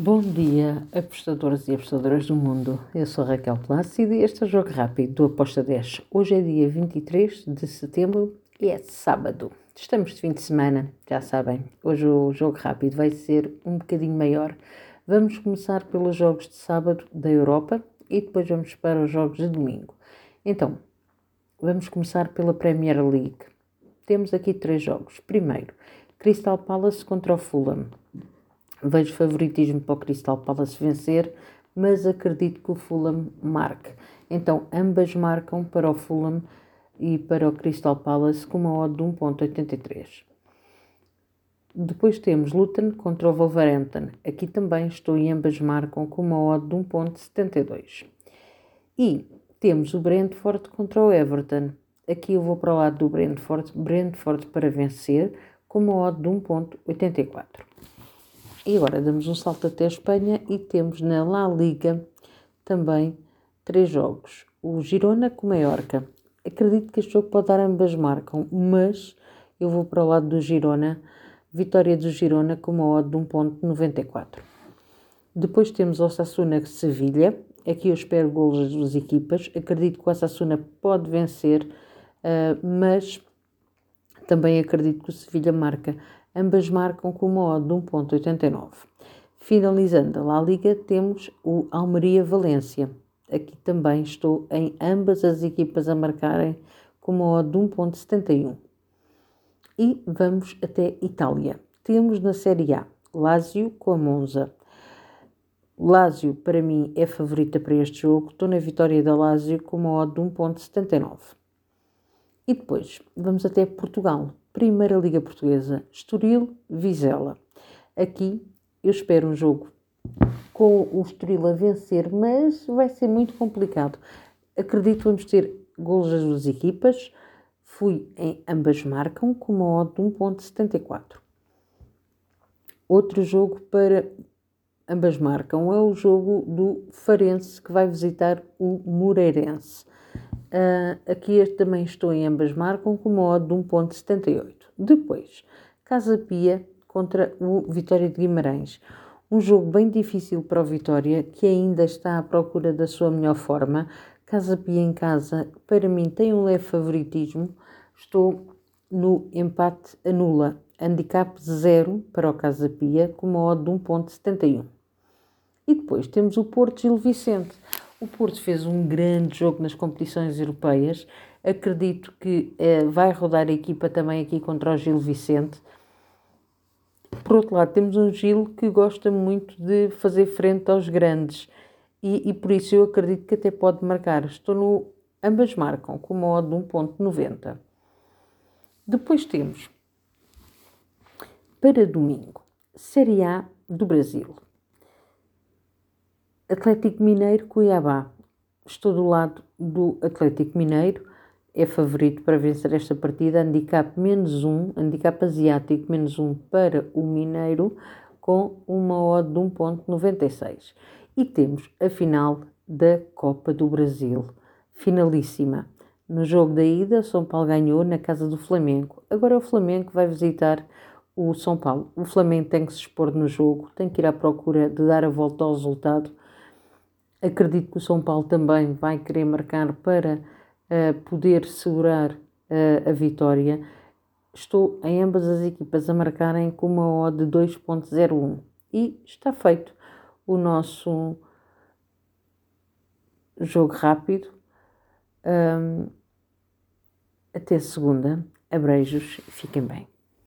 Bom dia, apostadores e apostadoras do mundo. Eu sou Raquel Plácido e este é o Jogo Rápido do Aposta 10. Hoje é dia 23 de setembro e é sábado. Estamos de fim de semana, já sabem. Hoje o Jogo Rápido vai ser um bocadinho maior. Vamos começar pelos jogos de sábado da Europa e depois vamos para os jogos de domingo. Então, vamos começar pela Premier League. Temos aqui três jogos. Primeiro, Crystal Palace contra o Fulham. Vejo favoritismo para o Crystal Palace vencer, mas acredito que o Fulham marque. Então, ambas marcam para o Fulham e para o Crystal Palace com uma odd de 1.83. Depois temos Luton contra o Wolverhampton. Aqui também estou e ambas marcam com uma odd de 1.72. E temos o Brentford contra o Everton. Aqui eu vou para o lado do Brentford. Brentford para vencer com uma odd de 1.84. E agora damos um salto até a Espanha e temos na La Liga também três jogos. O Girona com o Mallorca. Acredito que este jogo pode dar ambas marcam, mas eu vou para o lado do Girona. Vitória do Girona com uma odd de 1.94. Depois temos o Osasuna Sevilha. Aqui eu espero golos das duas equipas. Acredito que o Osasuna pode vencer, uh, mas também acredito que o Sevilha marca ambas marcam com uma odd de 1.89. Finalizando a La Liga, temos o Almeria-Valência. Aqui também estou em ambas as equipas a marcarem com uma odd de 1.71. E vamos até Itália. Temos na Série A Lazio com a Monza. Lazio, para mim, é favorita para este jogo. Estou na vitória da Lazio com uma odd de 1.79. E depois, vamos até Portugal. Primeira Liga Portuguesa, Estoril, Vizela. Aqui eu espero um jogo com o Estoril a vencer, mas vai ser muito complicado. Acredito que vamos ter golos das duas equipas. Fui em ambas marcam com uma odd de 1.74. Outro jogo para ambas marcam é o jogo do Farense que vai visitar o Moreirense. Uh, aqui este também estou em ambas marcam com uma odd de 1.78. Depois, Casa Pia contra o Vitória de Guimarães. Um jogo bem difícil para o Vitória, que ainda está à procura da sua melhor forma. Casa Pia em casa, para mim, tem um leve favoritismo. Estou no empate anula. Handicap 0 para o Casa Pia, com uma odd de 1.71. E depois temos o Porto Gil Vicente. O Porto fez um grande jogo nas competições europeias. Acredito que eh, vai rodar a equipa também aqui contra o Gil Vicente. Por outro lado, temos um Gil que gosta muito de fazer frente aos grandes e, e por isso eu acredito que até pode marcar. Estou no. Ambas marcam com uma odd de 1,90. Depois temos para domingo Série A do Brasil. Atlético Mineiro Cuiabá. Estou do lado do Atlético Mineiro, é favorito para vencer esta partida. Handicap menos um, handicap asiático menos um para o Mineiro, com uma odd de 1,96. E temos a final da Copa do Brasil, finalíssima. No jogo da ida, São Paulo ganhou na casa do Flamengo. Agora o Flamengo vai visitar o São Paulo. O Flamengo tem que se expor no jogo, tem que ir à procura de dar a volta ao resultado Acredito que o São Paulo também vai querer marcar para uh, poder segurar uh, a vitória. Estou em ambas as equipas a marcarem com uma odd de 2.01 e está feito o nosso jogo rápido. Um, até segunda. Abreijos, fiquem bem.